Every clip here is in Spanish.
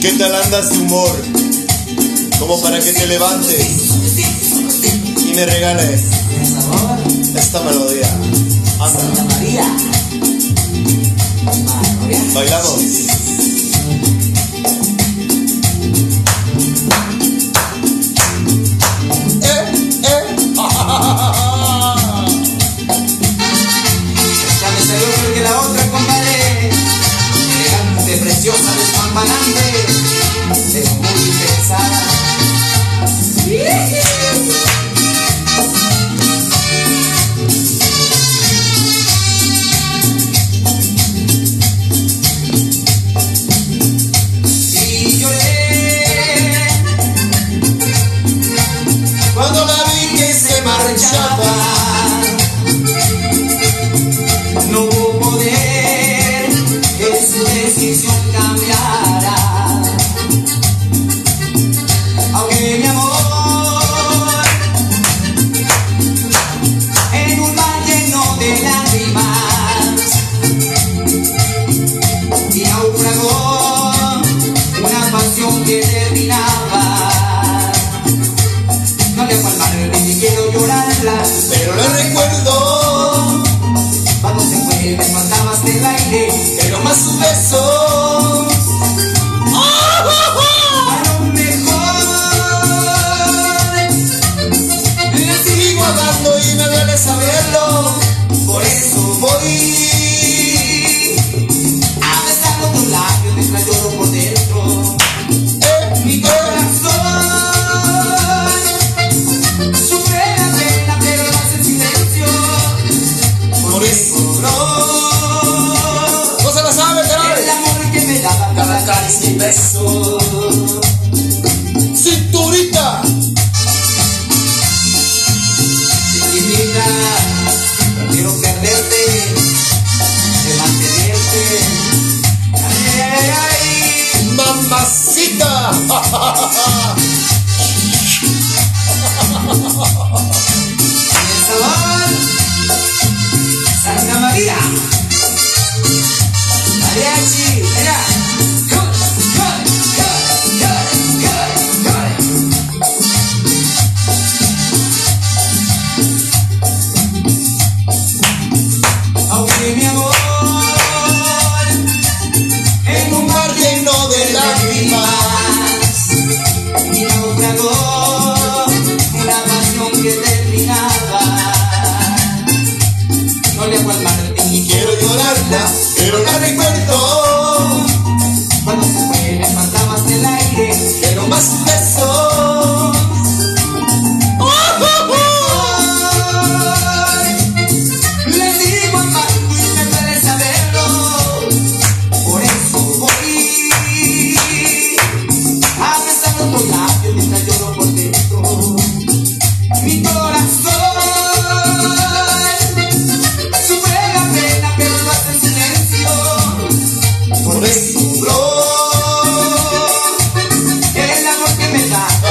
¿Qué tal andas de humor? Como para que te levantes y me regales esta melodía. Anda. Bailamos. Eh, eh. Salió peor que la otra, compadre. Elegante, preciosa, despampanante. Pero muy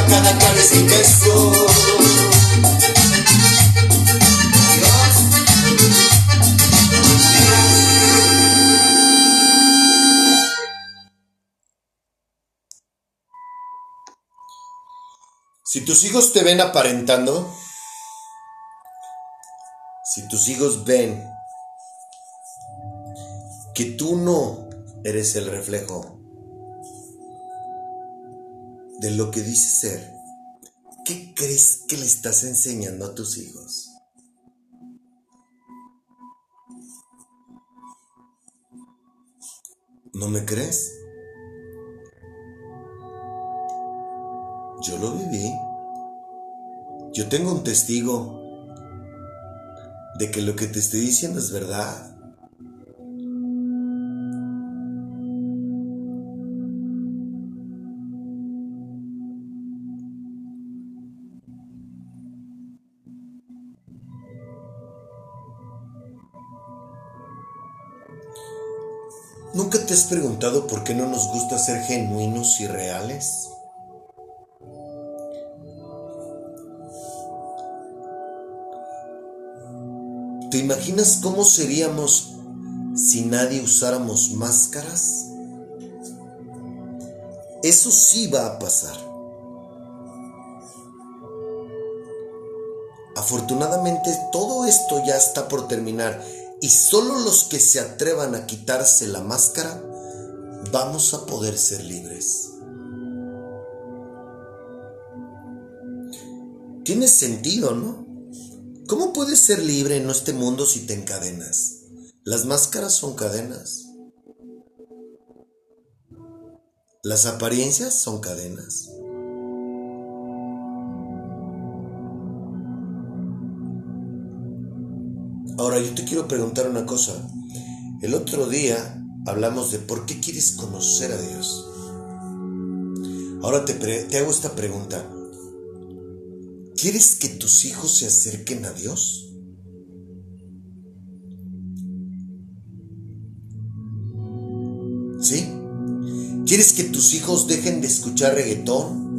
cada beso. Dios. Si tus hijos te ven aparentando, si tus hijos ven que tú no eres el reflejo de lo que dices ser, ¿qué crees que le estás enseñando a tus hijos? ¿No me crees? Yo lo viví. Yo tengo un testigo de que lo que te estoy diciendo es verdad. ¿Nunca te has preguntado por qué no nos gusta ser genuinos y reales? ¿Te imaginas cómo seríamos si nadie usáramos máscaras? Eso sí va a pasar. Afortunadamente todo esto ya está por terminar y solo los que se atrevan a quitarse la máscara vamos a poder ser libres. Tiene sentido, ¿no? ¿Cómo puedes ser libre en este mundo si te encadenas? Las máscaras son cadenas. Las apariencias son cadenas. Ahora yo te quiero preguntar una cosa. El otro día hablamos de por qué quieres conocer a Dios. Ahora te, te hago esta pregunta. ¿Quieres que tus hijos se acerquen a Dios? ¿Sí? ¿Quieres que tus hijos dejen de escuchar reggaetón?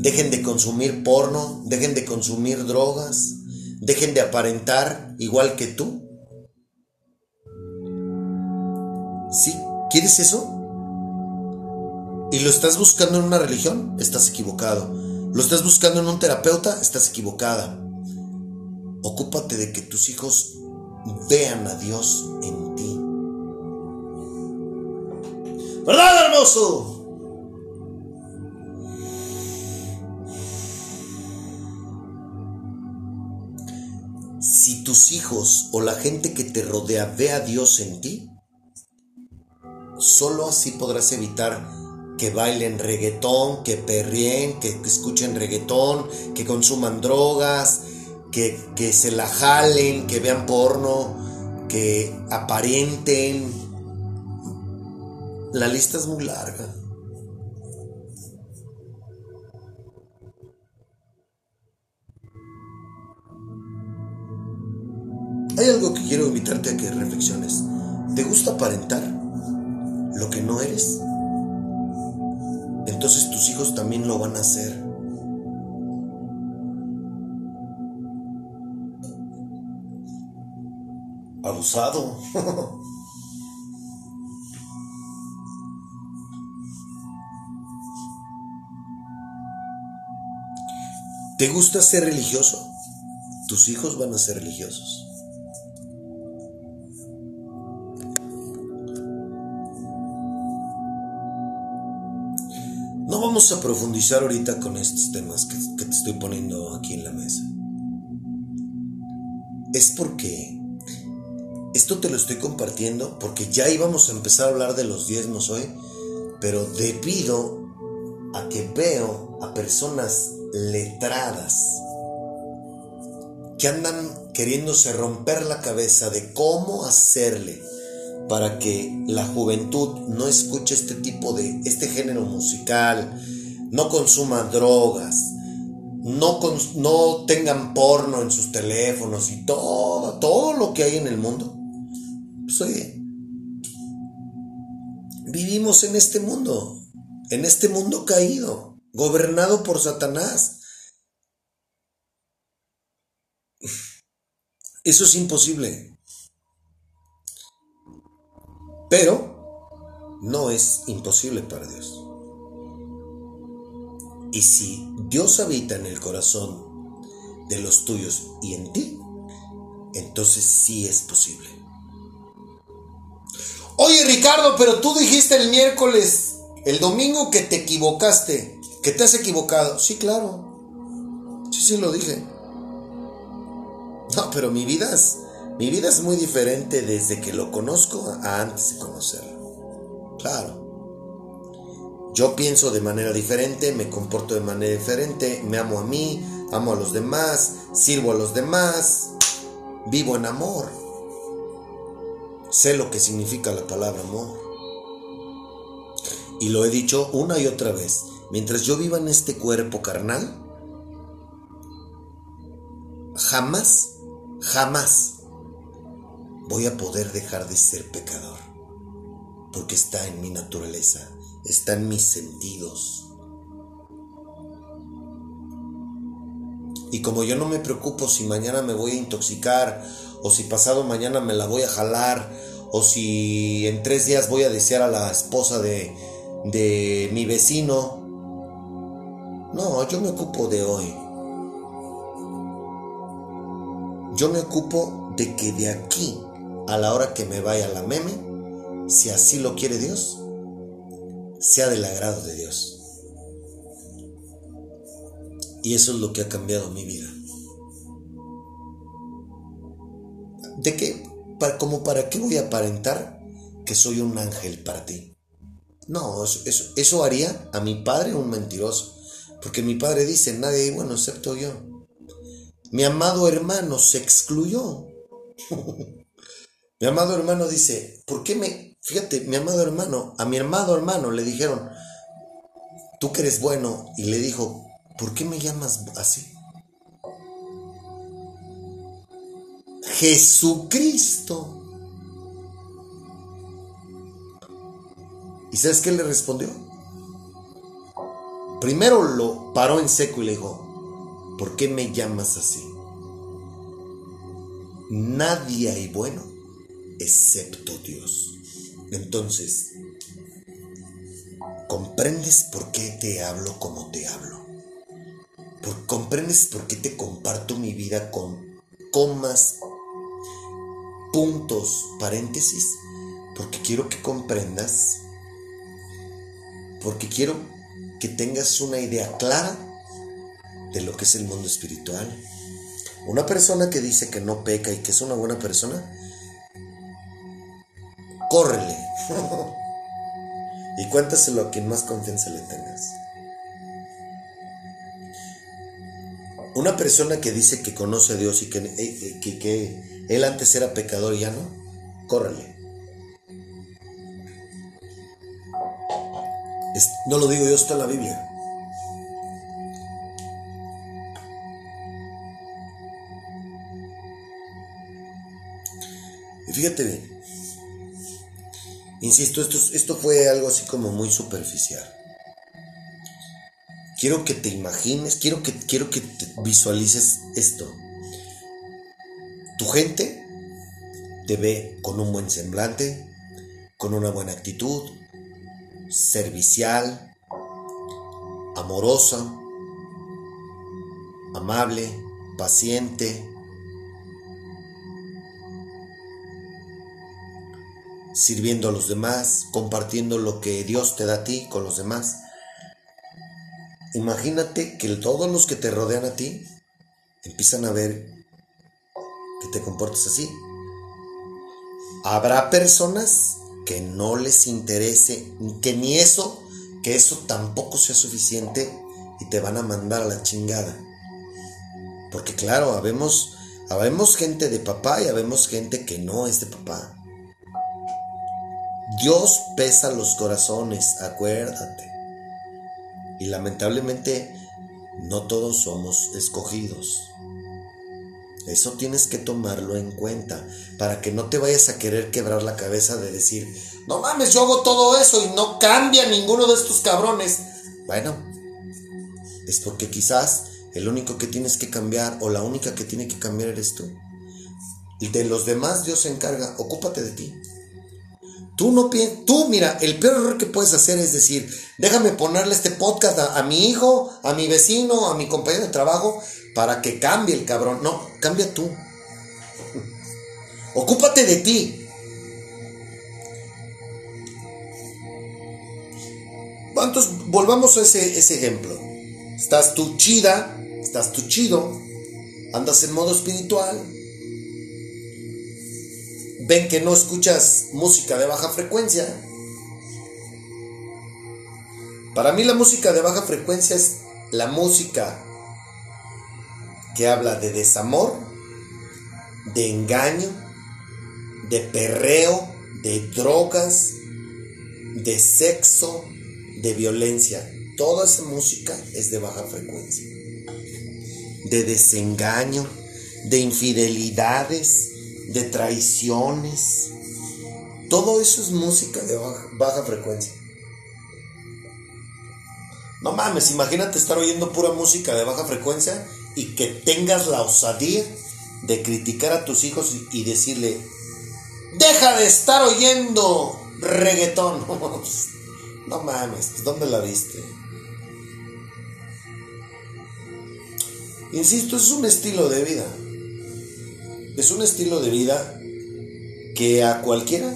¿Dejen de consumir porno? ¿Dejen de consumir drogas? ¿Dejen de aparentar igual que tú? ¿Sí? ¿Quieres eso? ¿Y lo estás buscando en una religión? Estás equivocado. ¿Lo estás buscando en un terapeuta? Estás equivocada. Ocúpate de que tus hijos vean a Dios en ti. ¿Verdad, hermoso? Si tus hijos o la gente que te rodea ve a Dios en ti, solo así podrás evitar que bailen reggaetón, que perrien, que escuchen reggaetón, que consuman drogas, que, que se la jalen, que vean porno, que aparenten, la lista es muy larga. Hay algo que quiero invitarte a que reflexiones. ¿Te gusta aparentar lo que no eres? Entonces tus hijos también lo van a hacer. Abusado. ¿Te gusta ser religioso? Tus hijos van a ser religiosos. Vamos a profundizar ahorita con estos temas que, te estoy poniendo aquí en la mesa. Es porque esto te lo estoy compartiendo porque ya íbamos a empezar a hablar de los diezmos hoy, pero debido a que veo a personas letradas que andan queriéndose romper la cabeza de cómo hacerle para que la juventud no escuche este tipo de, este género musical, no consuma drogas, no, no tengan porno en sus teléfonos y todo, todo lo que hay en el mundo. Pues oye, vivimos en este mundo, en este mundo caído gobernado por Satanás. Eso es imposible. Pero no es imposible para Dios. Y si Dios habita en el corazón de los tuyos y en ti, entonces sí es posible. Oye Ricardo, pero tú dijiste el miércoles, el domingo que te equivocaste. ¿Que te has equivocado? Sí, claro. Sí, sí lo dije. No, pero mi vida es, mi vida es muy diferente desde que lo conozco a antes de conocerlo. Claro. Yo pienso de manera diferente, me comporto de manera diferente, me amo a mí, amo a los demás, sirvo a los demás, vivo en amor. Sé lo que significa la palabra amor. Y lo he dicho una y otra vez mientras yo viva en este cuerpo carnal, jamás, jamás voy a poder dejar de ser pecador. Porque está en mi naturaleza, está en mis sentidos. Y como yo no me preocupo si mañana me voy a intoxicar, o si pasado mañana me la voy a jalar, o si en tres días voy a desear a la esposa de, de mi vecino. No, yo me ocupo de hoy. Yo me ocupo de que de aquí a la hora que me vaya la meme, si así lo quiere Dios, sea del agrado de Dios. Y eso es lo que ha cambiado mi vida. ¿De qué? Para, como para qué voy a aparentar que soy un ángel para ti? No, eso, eso, haría a mi padre un mentiroso. Porque mi padre dice, nadie bueno excepto yo. Mi amado hermano se excluyó. mi amado hermano dice, ¿por qué me... Fíjate, mi amado hermano, a mi amado hermano le dijeron, tú que eres bueno, y le dijo, ¿por qué me llamas así? Jesucristo. ¿Y sabes qué le respondió? Primero lo paró en seco y le dijo, ¿por qué me llamas así? Nadie hay bueno excepto Dios. Entonces, ¿comprendes por qué te hablo como te hablo? ¿Comprendes por qué te comparto mi vida con comas, puntos, paréntesis? Porque quiero que comprendas, porque quiero que tengas una idea clara de lo que es el mundo espiritual. Una persona que dice que no peca y que es una buena persona, córrele. y cuéntaselo a quien más confianza le tengas. Una persona que dice que conoce a Dios y que, eh, eh, que, él antes era pecador y ya no, córrele. no lo digo yo, está en la Biblia. Y fíjate bien, insisto, esto, fue algo así como muy superficial. Quiero que te imagines, quiero que, quiero que visualices esto. Tu gente te ve con un buen semblante, con una buena actitud, servicial, amorosa, amable, paciente, sirviendo a los demás, compartiendo lo que Dios te da a ti con los demás. Imagínate que todos los que te rodean a ti empiezan a ver que te comportes así. Habrá personas que no les interese, que ni eso, que eso tampoco sea suficiente y te van a mandar a la chingada. Porque claro, habemos, habemos gente de papá y habemos gente que no es de papá. Dios pesa los corazones, acuérdate. Y lamentablemente no todos somos escogidos. Eso tienes que tomarlo en cuenta para que no te vayas a querer quebrar la cabeza de decir, no mames, yo hago todo eso y no cambia ninguno de estos cabrones. Bueno, es porque quizás el único que tienes que cambiar o la única que tiene que cambiar eres tú. De los demás Dios se encarga, ocúpate de ti. Tú no piensas, tú mira, el peor error que puedes hacer es decir, déjame ponerle este podcast a, mi hijo, a mi vecino, a mi compañero de trabajo, para que cambie el cabrón. No, cambia tú. Ocúpate de ti. ¿Cuántos? Volvamos a ese, ese ejemplo. Estás tú chida, estás tú chido, andas en modo espiritual, ven que no escuchas música de baja frecuencia. Para mí la música de baja frecuencia es la música que habla de desamor, de engaño, de perreo, de drogas, de sexo, de violencia. Toda esa música es de baja frecuencia. De desengaño, de infidelidades, de traiciones. Todo eso es música de baja, frecuencia. No mames, imagínate estar oyendo pura música de baja frecuencia y que tengas la osadía de criticar a tus hijos y, decirle, deja de estar oyendo reggaetón. No mames, ¿dónde la viste? Insisto, es un estilo de vida. Es un estilo de vida que a cualquiera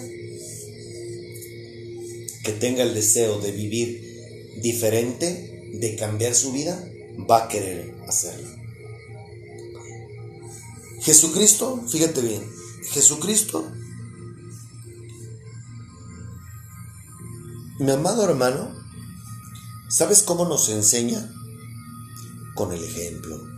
que tenga el deseo de vivir diferente, de cambiar su vida, va a querer hacerlo. Jesucristo, fíjate bien, Jesucristo, mi amado hermano, ¿sabes cómo nos enseña? Con el ejemplo.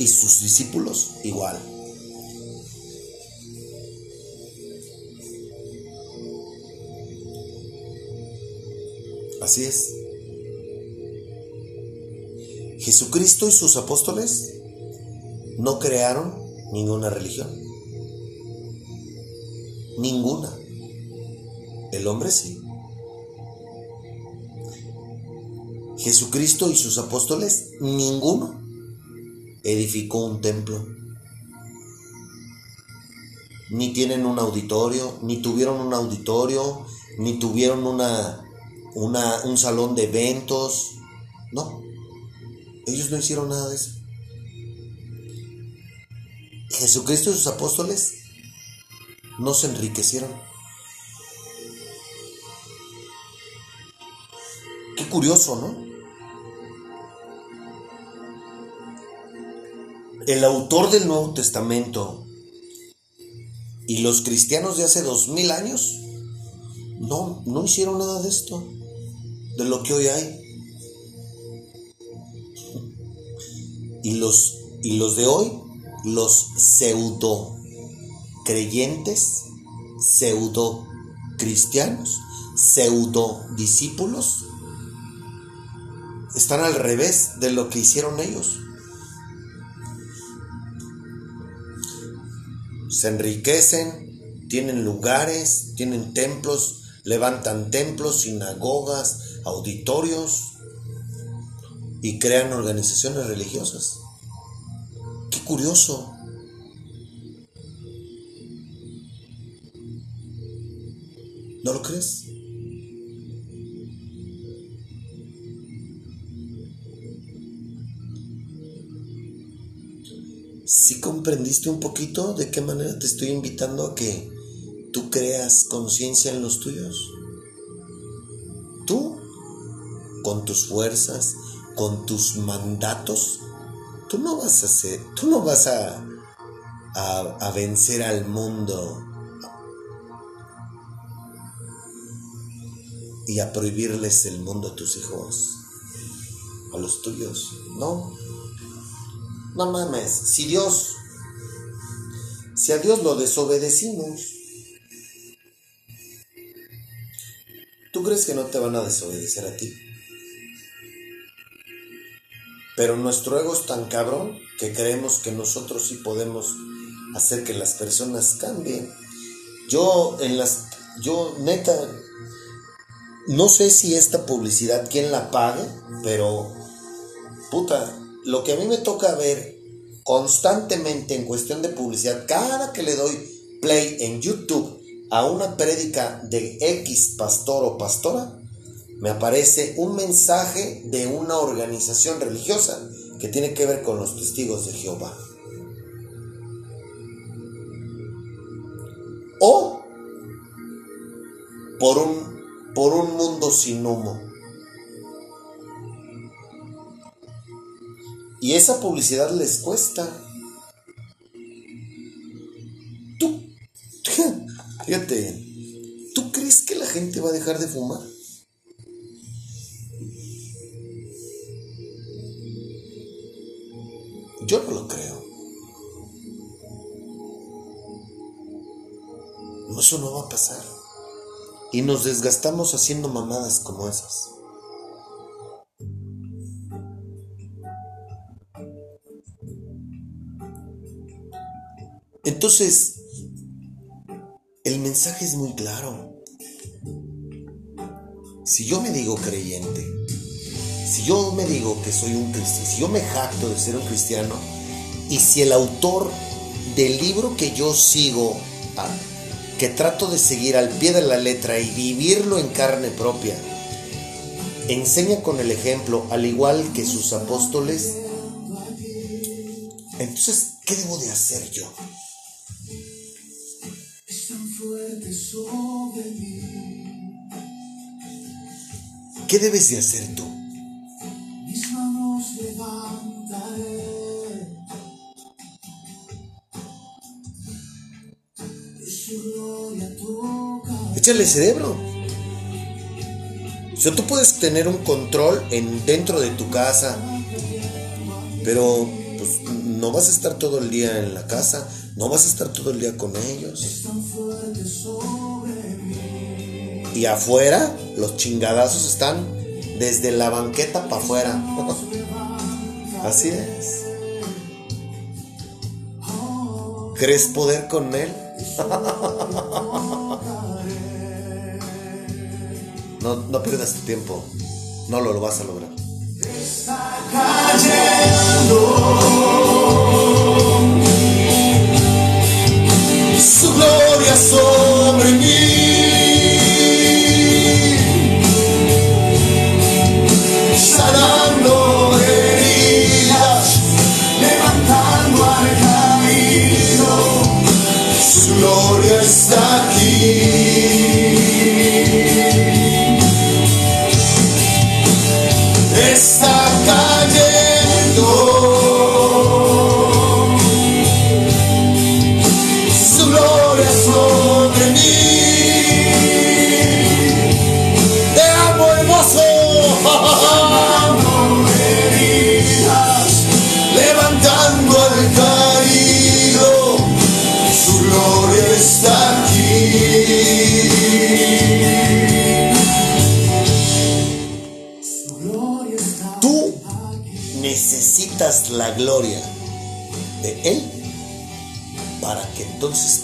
Y sus discípulos igual. Así es. Jesucristo y sus apóstoles no crearon ninguna religión. Ninguna. El hombre sí. Jesucristo y sus apóstoles, ninguno edificó un templo. Ni tienen un auditorio, ni tuvieron un auditorio, ni tuvieron una un salón de eventos. No, ellos no hicieron nada de eso. Jesucristo y sus apóstoles no se enriquecieron. Qué curioso, ¿no? El autor del Nuevo Testamento y los cristianos de hace dos mil años no, no hicieron nada de esto de lo que hoy hay. Y los, y los de hoy, los pseudo creyentes, pseudo cristianos, pseudo discípulos, están al revés de lo que hicieron ellos. Se enriquecen, tienen lugares, tienen templos, levantan templos, sinagogas, auditorios y crean organizaciones religiosas. Qué curioso. ¿No lo crees? Si comprendiste un poquito de qué manera te estoy invitando a que tú creas conciencia en los tuyos? con tus fuerzas, con tus mandatos, tú no vas a ser, tú no vas a, a, vencer al mundo y a prohibirles el mundo a tus hijos, a los tuyos. No, no mames, si Dios, si a Dios lo desobedecimos, ¿tú crees que no te van a desobedecer a ti? Pero nuestro ego es tan cabrón que creemos que nosotros sí podemos hacer que las personas cambien. Yo en las yo neta no sé si esta publicidad quién la pague, pero puta, lo que a mí me toca ver constantemente en cuestión de publicidad, cada que le doy play en YouTube a una prédica de X pastor o pastora, me aparece un mensaje de una organización religiosa que tiene que ver con los testigos de Jehová. O por un, por un mundo sin humo. Y esa publicidad les cuesta. Tú, fíjate, ¿tú crees que la gente va a dejar de fumar? Yo no lo creo. Eso no va a pasar. Y nos desgastamos haciendo mamadas como esas. Entonces, el mensaje es muy claro. Si yo me digo creyente, si yo me digo que soy un cristiano, si yo me jacto de ser un cristiano, y si el autor del libro que yo sigo, que trato de seguir al pie de la letra y vivirlo en carne propia, enseña con el ejemplo, al igual que sus apóstoles, entonces, ¿qué debo de hacer yo? ¿Qué debes de hacer tú? Échale cerebro. O sea, tú puedes tener un control en, dentro de tu casa, pero pues, no vas a estar todo el día en la casa, no vas a estar todo el día con ellos. Y afuera, los chingadazos están desde la banqueta para afuera. Así es. ¿Crees poder con él? No, no pierdas tu tiempo. No lo, lo vas a lograr. Su gloria sobre mí.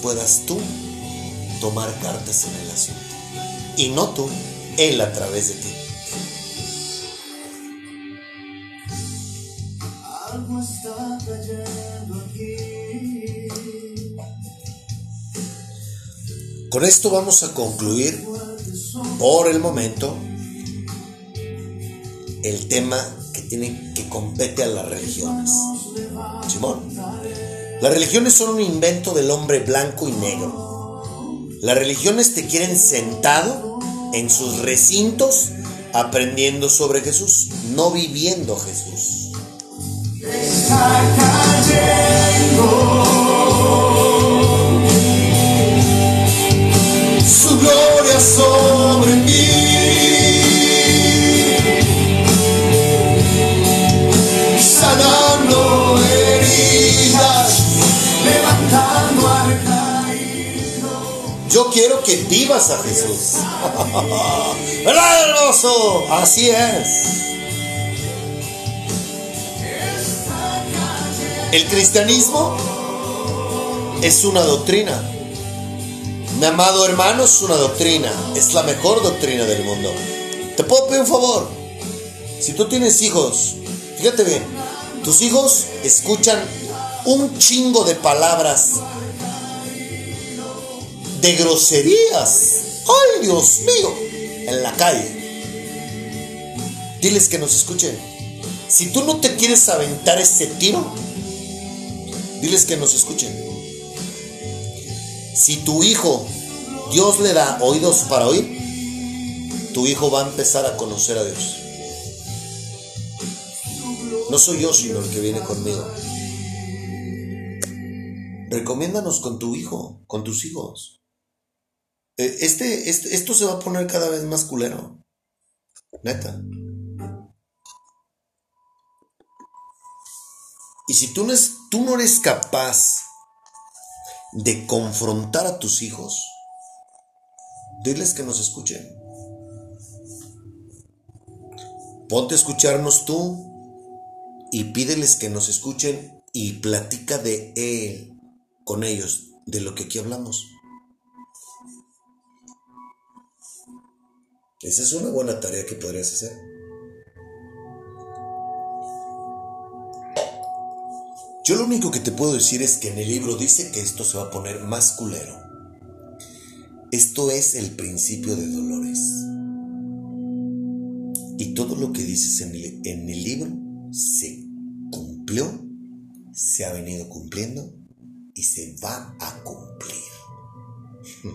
Puedas tú tomar cartas en el asunto. Y no tú, Él a través de ti. Algo está cayendo aquí. Con esto vamos a concluir por el momento el tema que tiene que compete a las religiones. Simón. Las religiones son un invento del hombre blanco y negro. Las religiones te quieren sentado en sus recintos aprendiendo sobre Jesús, no viviendo Jesús. Está cayendo su gloria sobre mí. Yo quiero que vivas a Jesús. ¿Verdad, hermoso? Así es. El cristianismo es una doctrina. Mi amado hermano es una doctrina. Es la mejor doctrina del mundo. Te puedo pedir un favor. Si tú tienes hijos, fíjate bien, tus hijos escuchan un chingo de palabras de groserías. ¡Ay, Dios mío! En la calle. Diles que nos escuchen. Si tú no te quieres aventar ese tiro, diles que nos escuchen. Si tu hijo, Dios le da oídos para oír, tu hijo va a empezar a conocer a Dios. No soy yo, sino el que viene conmigo. Recomiéndanos con tu hijo, con tus hijos. Eh, Este, este, esto se va a poner cada vez más culero. Neta. Y si tú no, tú no eres capaz de confrontar a tus hijos, diles que nos escuchen. Ponte a escucharnos tú y pídeles que nos escuchen y platica de él con ellos, de lo que aquí hablamos. Esa es una buena tarea que podrías hacer. Yo lo único que te puedo decir es que en el libro dice que esto se va a poner más culero. Esto es el principio de dolores. Y todo lo que dices en el, en el libro se cumplió, se ha venido cumpliendo y se va a cumplir.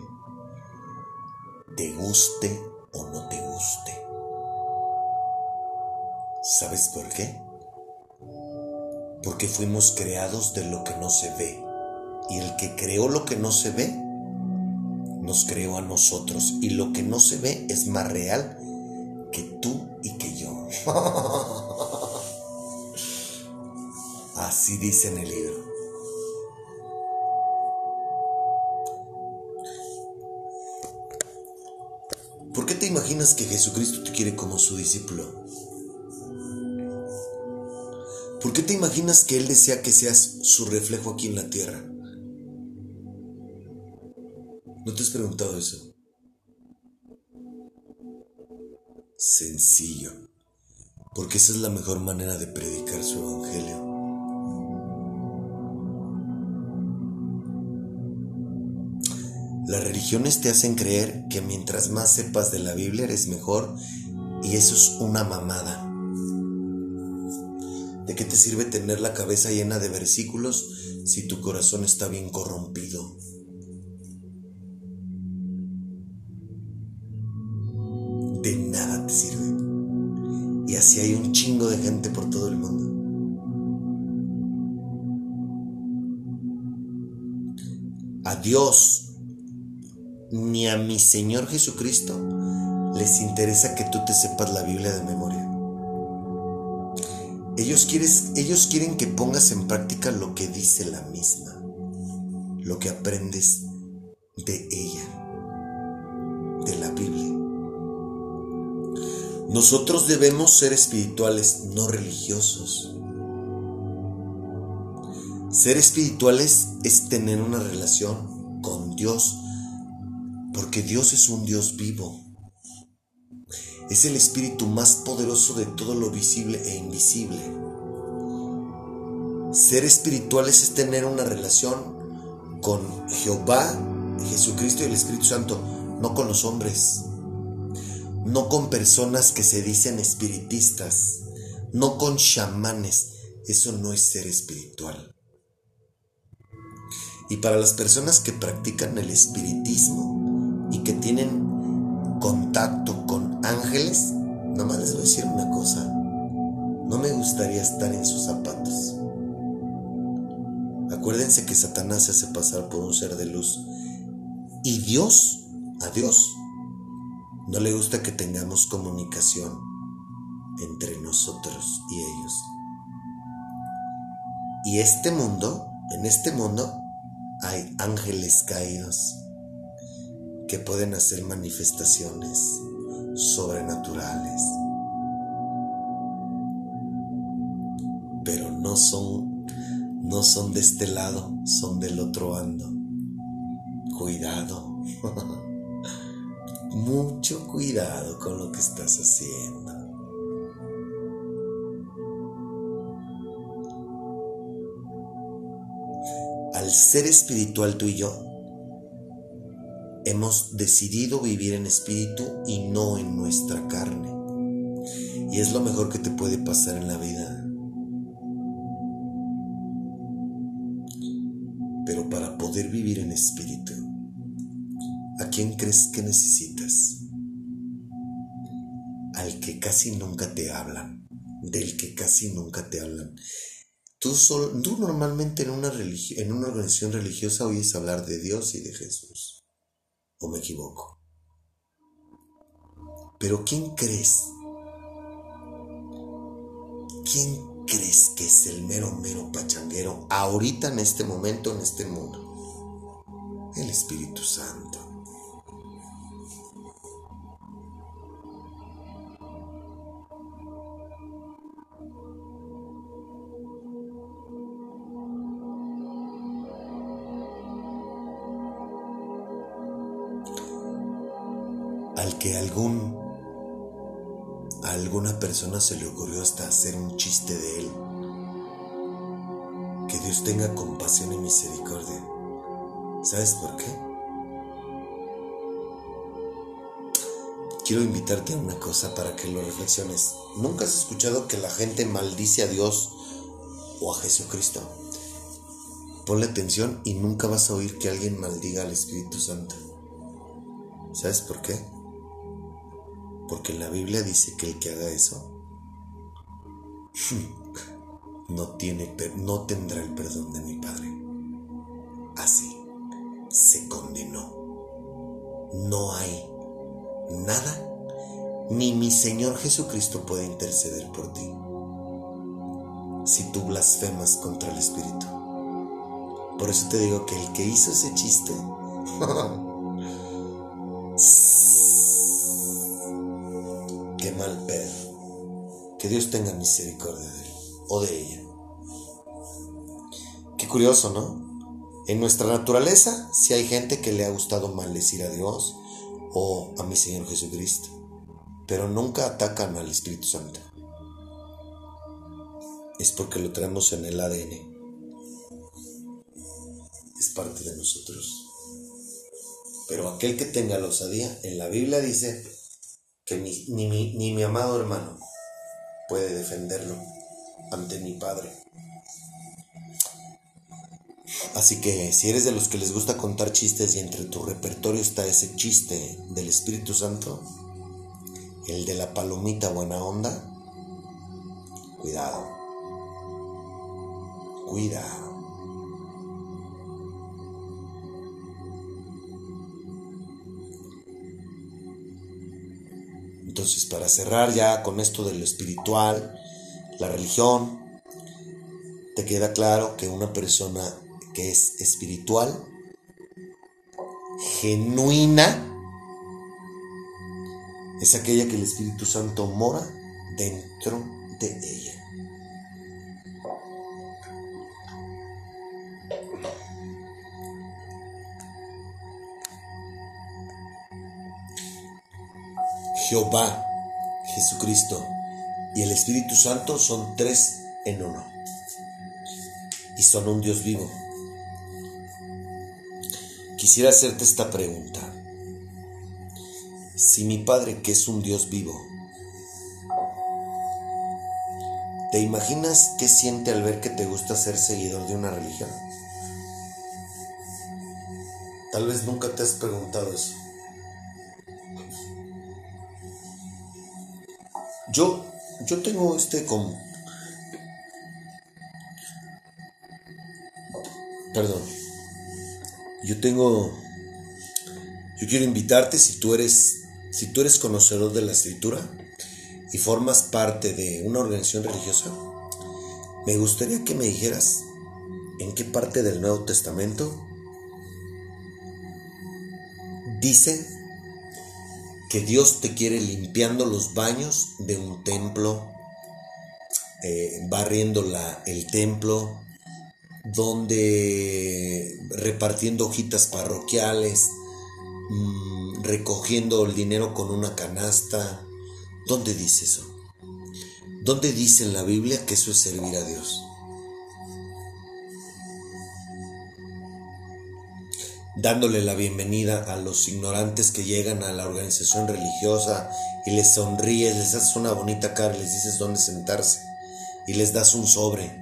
Te guste o no te guste. ¿Sabes por qué? Porque fuimos creados de lo que no se ve. Y el que creó lo que no se ve, nos creó a nosotros. Y lo que no se ve es más real que tú y que yo. Así dice en el libro. ¿Por qué te imaginas que Jesucristo te quiere como su discípulo? ¿Por qué te imaginas que Él desea que seas su reflejo aquí en la tierra? ¿No te has preguntado eso? Sencillo, porque esa es la mejor manera de predicar su evangelio. Las religiones te hacen creer que mientras más sepas de la Biblia eres mejor y eso es una mamada. ¿De qué te sirve tener la cabeza llena de versículos si tu corazón está bien corrompido? De nada te sirve. Y así hay un chingo de gente por todo el mundo. A Dios ni a mi Señor Jesucristo les interesa que tú te sepas la Biblia de memoria. Ellos, ellos quieren que pongas en práctica lo que dice la misma, lo que aprendes de ella, de la Biblia. Nosotros debemos ser espirituales, no religiosos. Ser espirituales es tener una relación con Dios porque Dios es un Dios vivo. Es el espíritu más poderoso de todo lo visible e invisible. Ser espirituales es tener una relación con Jehová, Jesucristo y el Espíritu Santo, no con los hombres, no con personas que se dicen espiritistas, no con chamanes. Eso no es ser espiritual. Y para las personas que practican el espiritismo, y que tienen contacto con ángeles, nomás les voy a decir una cosa, no me gustaría estar en sus zapatos. Acuérdense que Satanás se hace pasar por un ser de luz y Dios, a Dios, no le gusta que tengamos comunicación entre nosotros y ellos. Y este mundo, en este mundo, hay ángeles caídos que pueden hacer manifestaciones sobrenaturales. Pero no son no son de este lado, son del otro ando. Cuidado. Mucho cuidado con lo que estás haciendo. Al ser espiritual tú y yo, hemos decidido vivir en espíritu y no en nuestra carne. Y es lo mejor que te puede pasar en la vida. Pero para poder vivir en espíritu, ¿a quién crees que necesitas? Al que casi nunca te hablan, del que casi nunca te hablan. Tú, tú normalmente en una, en una organización religiosa oyes hablar de Dios y de Jesús o me equivoco. Pero ¿quién crees? ¿Quién crees que es el mero, mero pachanguero ahorita en este momento, en este mundo? El Espíritu Santo. Se le ocurrió hasta hacer un chiste de él. Que Dios tenga compasión y misericordia. ¿Sabes por qué? Quiero invitarte a una cosa para que lo reflexiones. ¿Nunca has escuchado que la gente maldice a Dios o a Jesucristo? Ponle atención y nunca vas a oír que alguien maldiga al Espíritu Santo. ¿Sabes por qué? Porque la Biblia dice que el que haga eso no, tiene, no tendrá el perdón de mi Padre. Así se condenó. No hay nada, ni mi Señor Jesucristo puede interceder por ti si tú blasfemas contra el Espíritu. Por eso te digo que el que hizo ese chiste Qué mal. Que Dios tenga misericordia de él o de ella. Qué curioso, ¿no? En nuestra naturaleza, si hay gente que le ha gustado maldecir a Dios o a mi Señor Jesucristo, pero nunca atacan al Espíritu Santo. Es porque lo traemos en el ADN. Es parte de nosotros. Pero aquel que tenga la osadía, en la Biblia dice que ni, ni mi amado hermano puede defenderlo ante mi Padre. Así que si eres de los que les gusta contar chistes y entre tu repertorio está ese chiste del Espíritu Santo, el de la palomita buena onda, cuidado. Cuidado. Entonces, para cerrar ya con esto de lo espiritual, la religión, te queda claro que una persona que es espiritual, genuina, es aquella que el Espíritu Santo mora dentro de ella. Jehová, Jesucristo y el Espíritu Santo son tres en uno. Y son un Dios vivo. Quisiera hacerte esta pregunta. Si mi Padre, que es un Dios vivo, ¿te imaginas qué siente al ver que te gusta ser seguidor de una religión? Tal vez nunca te has preguntado eso. Yo, yo tengo este como... Perdón. Yo tengo... Yo quiero invitarte si tú eres, si tú eres conocedor de la escritura y formas parte de una organización religiosa, me gustaría que me dijeras en qué parte del Nuevo Testamento dice que Dios te quiere limpiando los baños de un templo, eh, barriendo el templo, donde repartiendo hojitas parroquiales, mm, recogiendo el dinero con una canasta. ¿Dónde dice eso? ¿Dónde dice en la Biblia que eso es servir a Dios? Dándole la bienvenida a los ignorantes que llegan a la organización religiosa y les sonríes, les haces una bonita cara, les dices dónde sentarse y les das un sobre.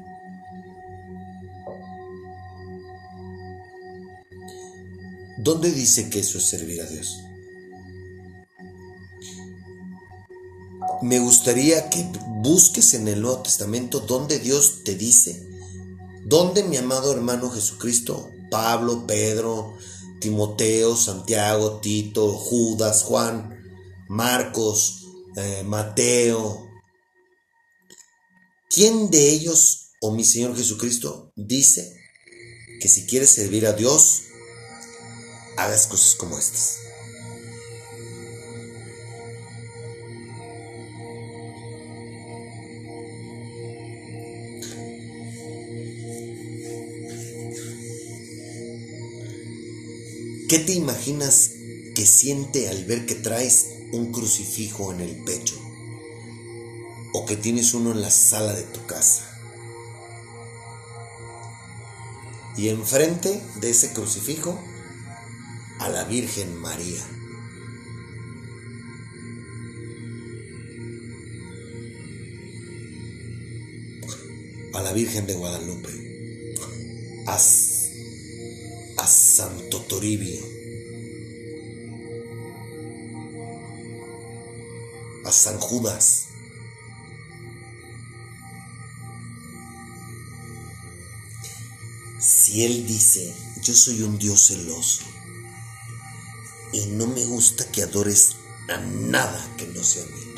¿Dónde dice que eso es servir a Dios? Me gustaría que busques en el Nuevo Testamento donde Dios te dice, donde mi amado hermano Jesucristo Pablo, Pedro, Timoteo, Santiago, Tito, Judas, Juan, Marcos, eh, Mateo. ¿Quién de ellos o mi Señor Jesucristo dice que si quieres servir a Dios, hagas cosas como estas? ¿Qué te imaginas que siente al ver que traes un crucifijo en el pecho? ¿O que tienes uno en la sala de tu casa? y enfrente de ese crucifijo a la Virgen María. A la Virgen de Guadalupe. A Santo Toribio. A San Judas. Si Él dice, yo soy un Dios celoso y no me gusta que adores a nada que no sea mí,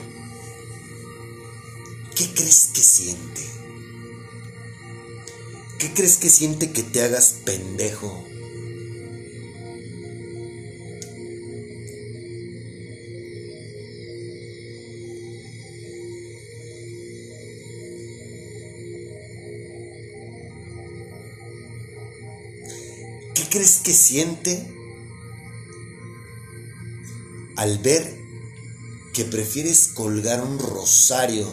¿qué crees que siente? ¿Qué crees que siente que te hagas pendejo? Crees que siente al ver que prefieres colgar un rosario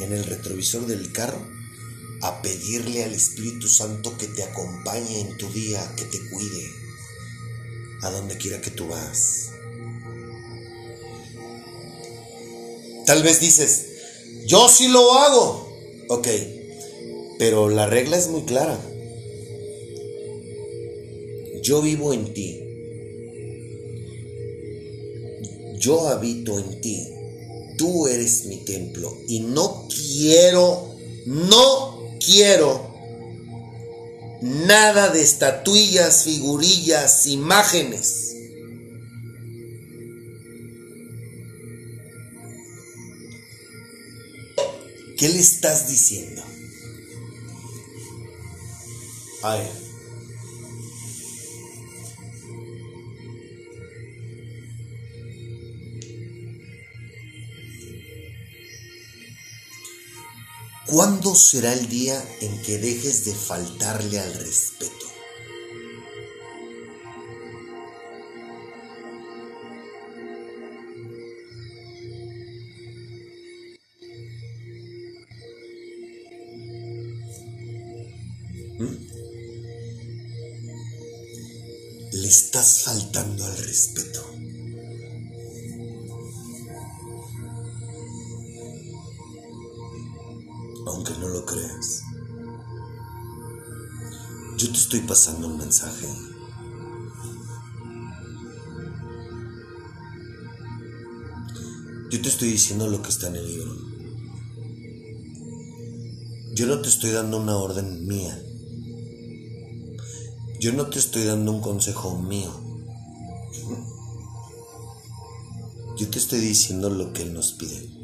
en el retrovisor del carro a pedirle al Espíritu Santo que te acompañe en tu día, que te cuide a donde quiera que tú vas? Tal vez dices, yo sí lo hago. Ok, pero la regla es muy clara. Yo vivo en ti. Yo habito en ti. Tú eres mi templo. Y no quiero, no quiero nada de estatuillas, figurillas, imágenes. ¿Qué le estás diciendo? A. ¿Cuándo será el día en que dejes de faltarle al respeto? ¿Mm? Le estás faltando al respeto. Yo te estoy pasando un mensaje. Yo te estoy diciendo lo que está en el libro. Yo no te estoy dando una orden mía. Yo no te estoy dando un consejo mío. Yo te estoy diciendo lo que Él nos pide.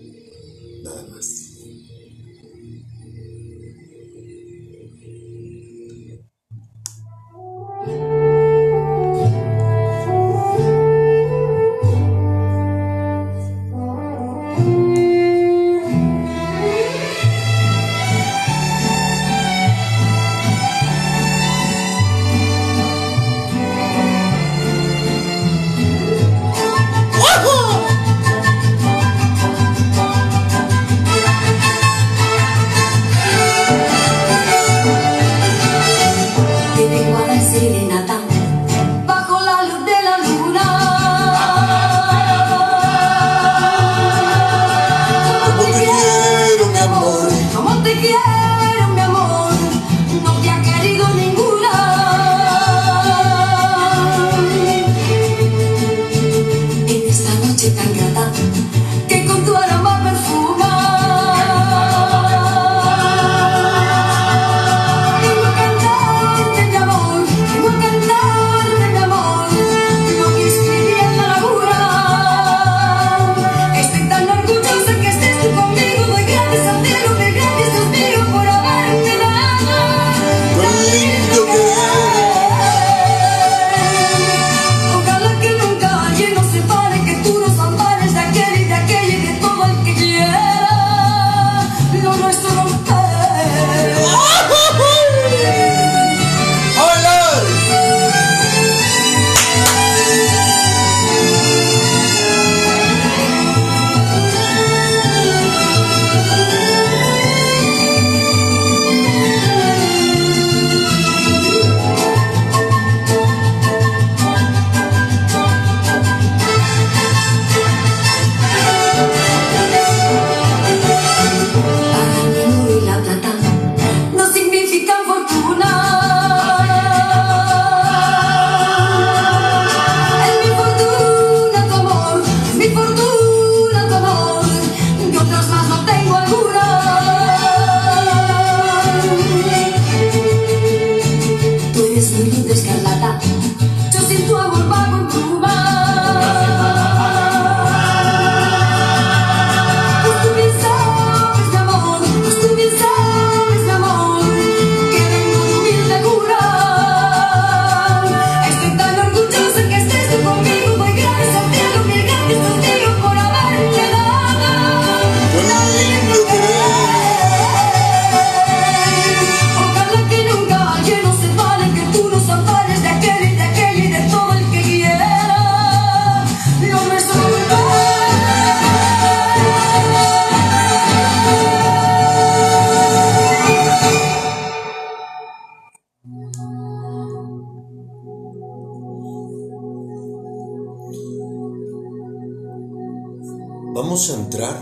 Vamos a entrar,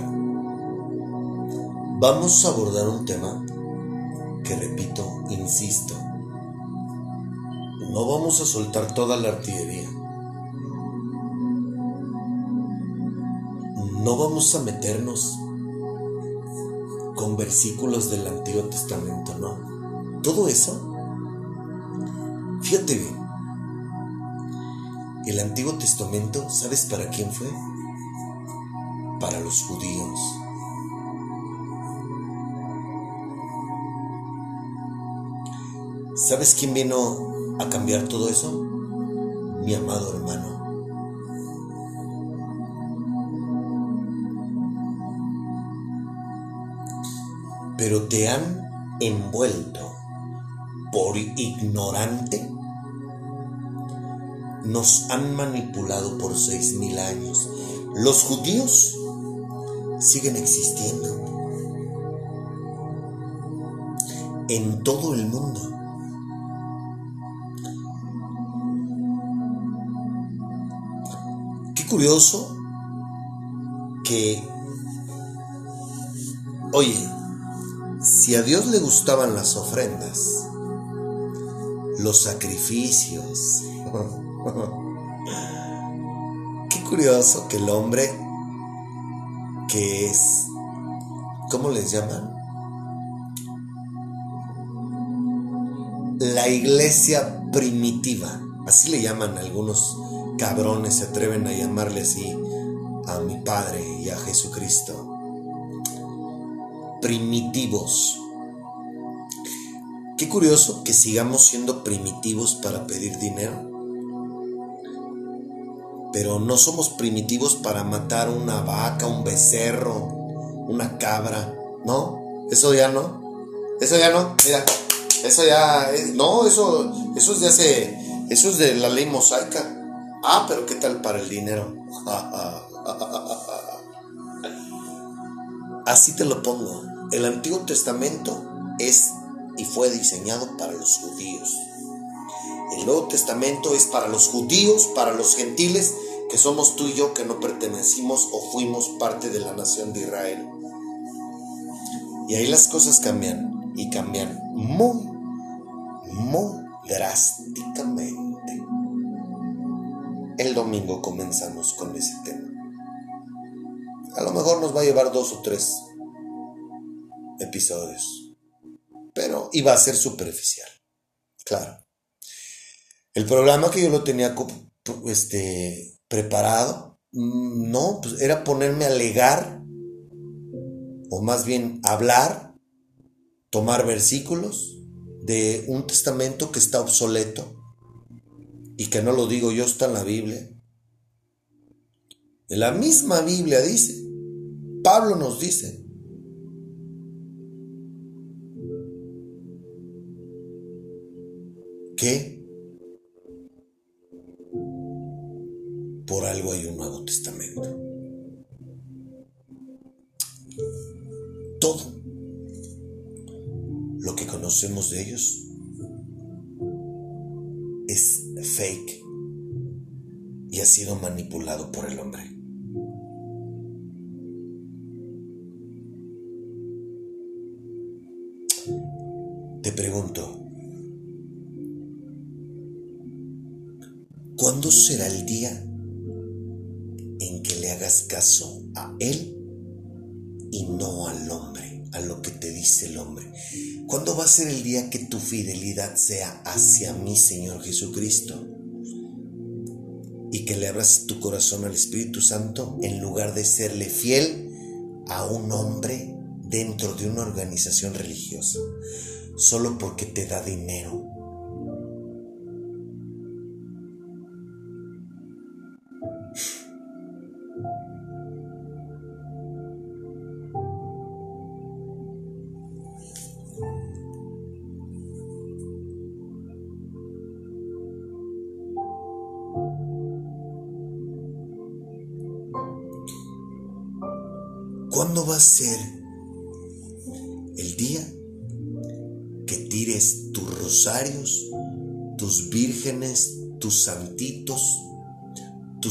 vamos a abordar un tema que repito, insisto, no vamos a soltar toda la artillería. No vamos a meternos con versículos del Antiguo Testamento, no. Todo eso, fíjate bien, el Antiguo Testamento, ¿sabes para quién fue? Para los judíos. ¿Sabes quién vino a cambiar todo eso? Mi amado hermano. Pero te han envuelto por ignorante. Nos han manipulado por seis mil años. Los judíos siguen existiendo en todo el mundo. Qué curioso que, oye, si a Dios le gustaban las ofrendas, los sacrificios, qué curioso que el hombre que es, ¿cómo les llaman? La iglesia primitiva, así le llaman algunos cabrones, se atreven a llamarle así a mi Padre y a Jesucristo. Primitivos. Qué curioso que sigamos siendo primitivos para pedir dinero. Pero no somos primitivos para matar una vaca, un becerro, una cabra. No, eso ya no. Eso ya no. Mira, eso ya. eh, No, eso, eso es de hace. Eso es de la ley mosaica. Ah, pero ¿qué tal para el dinero? Así te lo pongo. El Antiguo Testamento es y fue diseñado para los judíos. El Nuevo Testamento es para los judíos, para los gentiles, que somos tú y yo que no pertenecimos o fuimos parte de la nación de Israel. Y ahí las cosas cambian y cambian muy, muy drásticamente. El domingo comenzamos con ese tema. A lo mejor nos va a llevar dos o tres episodios, pero iba a ser superficial, claro. El programa que yo lo tenía este, preparado, mm, no, pues era ponerme a alegar, o más bien hablar, tomar versículos de un testamento que está obsoleto y que no lo digo yo, está en la Biblia. En la misma Biblia dice, Pablo nos dice, que por algo hay un Nuevo Testamento. Todo lo que conocemos de ellos es fake y ha sido manipulado por el hombre. Sea hacia mí, Señor Jesucristo? Y que le abras tu corazón al Espíritu Santo en lugar de serle fiel a un hombre dentro de una organización religiosa, solo porque te da dinero.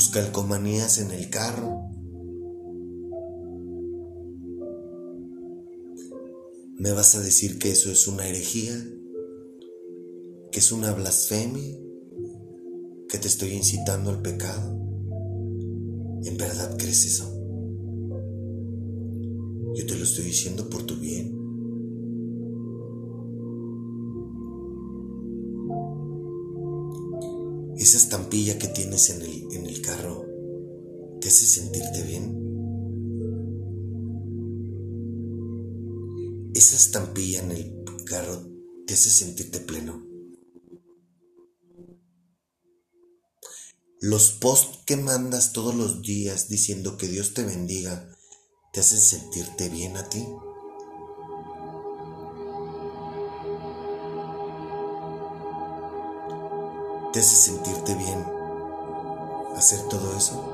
Calcomanías en el carro? ¿Me vas a decir que eso es una herejía? ¿Que es una blasfemia? ¿Que te estoy incitando al pecado? ¿En verdad crees eso? Yo te lo estoy diciendo por tu bien. Esa estampilla que tienes en el, en el carro te hace sentirte bien. Esa estampilla en el carro te hace sentirte pleno. Los posts que mandas todos los días diciendo que Dios te bendiga te hacen sentirte bien a ti. ¿Te hace sentirte bien hacer todo eso?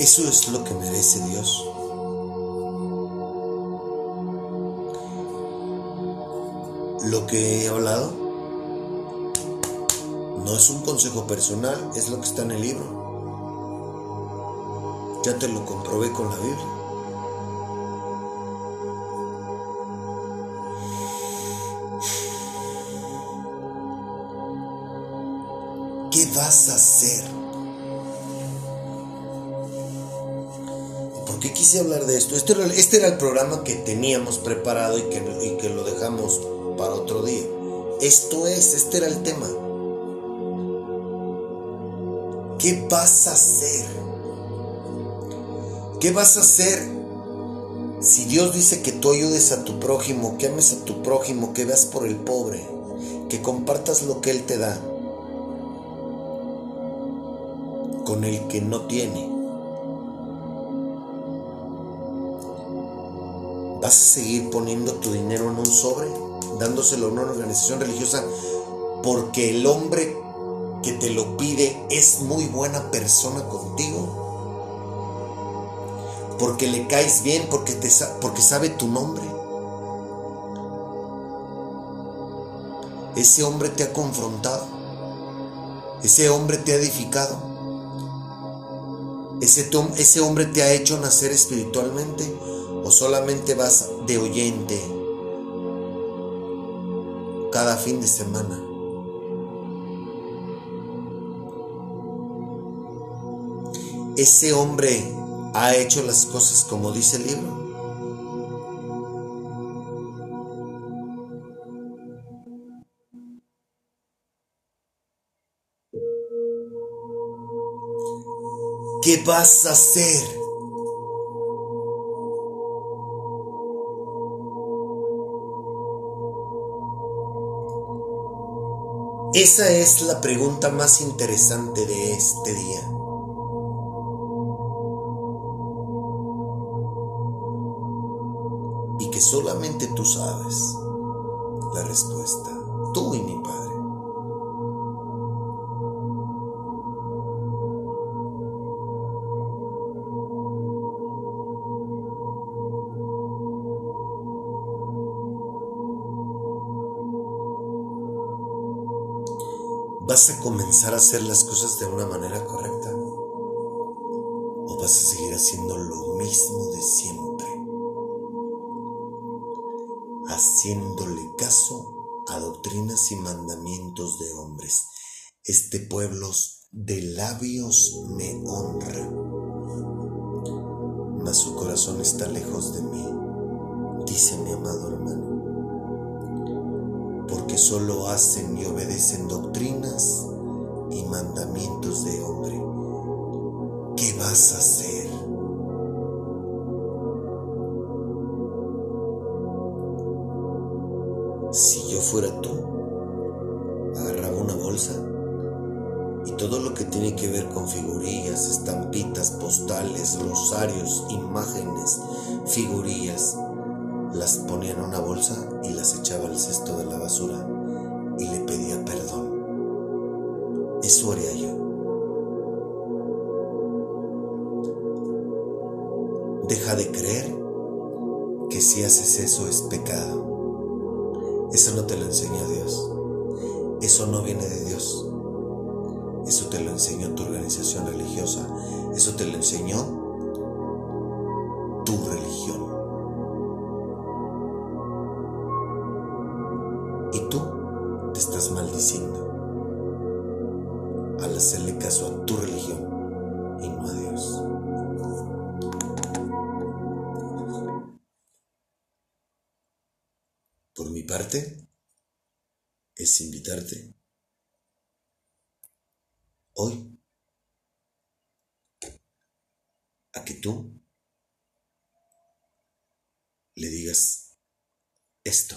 Eso es lo que merece Dios. Lo que he hablado no es un consejo personal, es lo que está en el libro. Ya te lo comprobé con la Biblia. ¿Qué vas a hacer? ¿Por qué quise hablar de esto? Este era, este era el programa que teníamos preparado y que, y que lo dejamos para otro día. Esto es, este era el tema. ¿Qué vas a hacer? ¿Qué vas a hacer si Dios dice que tú ayudes a tu prójimo, que ames a tu prójimo, que veas por el pobre, que compartas lo que Él te da con el que no tiene? ¿Vas a seguir poniendo tu dinero en un sobre, dándoselo a una organización religiosa porque el hombre que te lo pide es muy buena persona contigo? Porque le caes bien, porque, te, porque sabe tu nombre. Ese hombre te ha confrontado. Ese hombre te ha edificado. Ese, ese hombre te ha hecho nacer espiritualmente o solamente vas de oyente cada fin de semana. Ese hombre ha hecho las cosas como dice el libro. ¿Qué vas a hacer? Esa es la pregunta más interesante de este día. Y que solamente tú sabes la respuesta, tú y mi Padre. ¿Vas a comenzar a hacer las cosas de una manera correcta? ¿O vas a seguir haciendo lo mismo de siempre? Haciéndole caso a doctrinas y mandamientos de hombres. Este pueblo de labios me honra, mas su corazón está lejos de mí, dice mi amado hermano, porque solo hacen y obedecen doctrinas y mandamientos de hombre. ¿Qué vas a hacer? De creer que si haces eso es pecado. Eso no te lo enseña Dios. Eso no viene de Dios. Eso te lo enseñó tu organización religiosa. Eso te lo enseñó Por mi parte, es invitarte hoy a que tú le digas esto.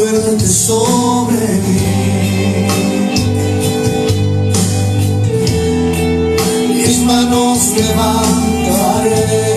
Fuerte sobre mí. Mis manos levantaré.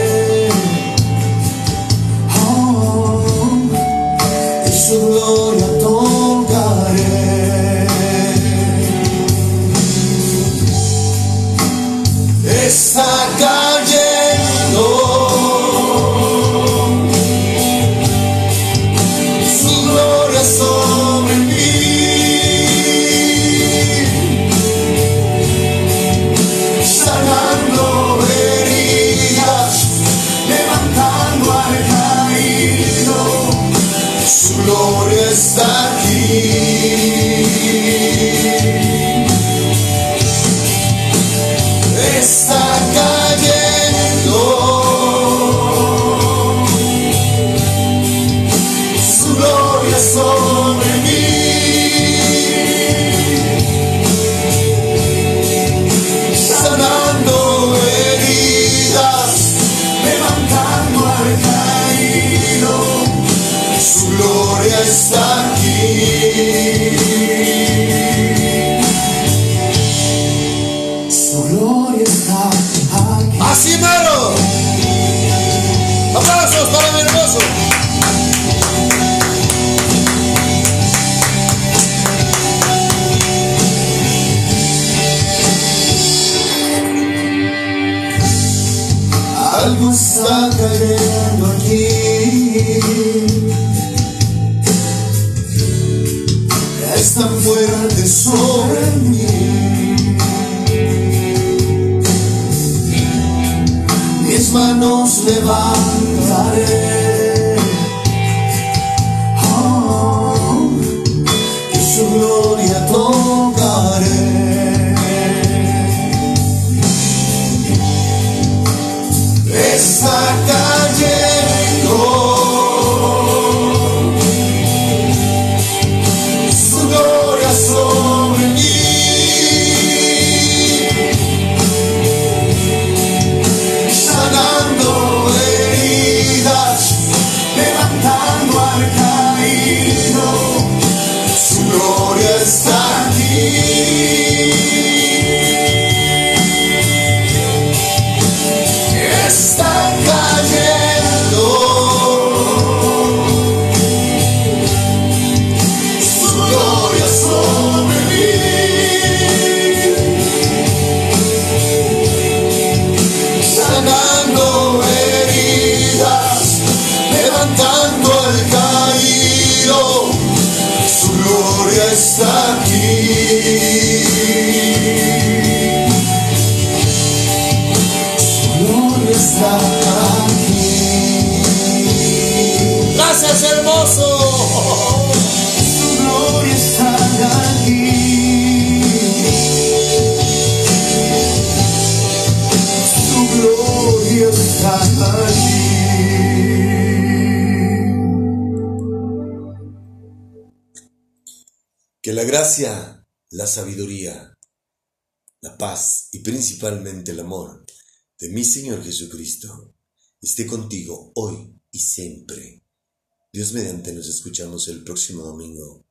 Mediante nos escuchamos el próximo domingo.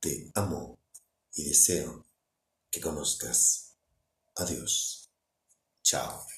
Te amo y deseo que conozcas. Adiós. Chao.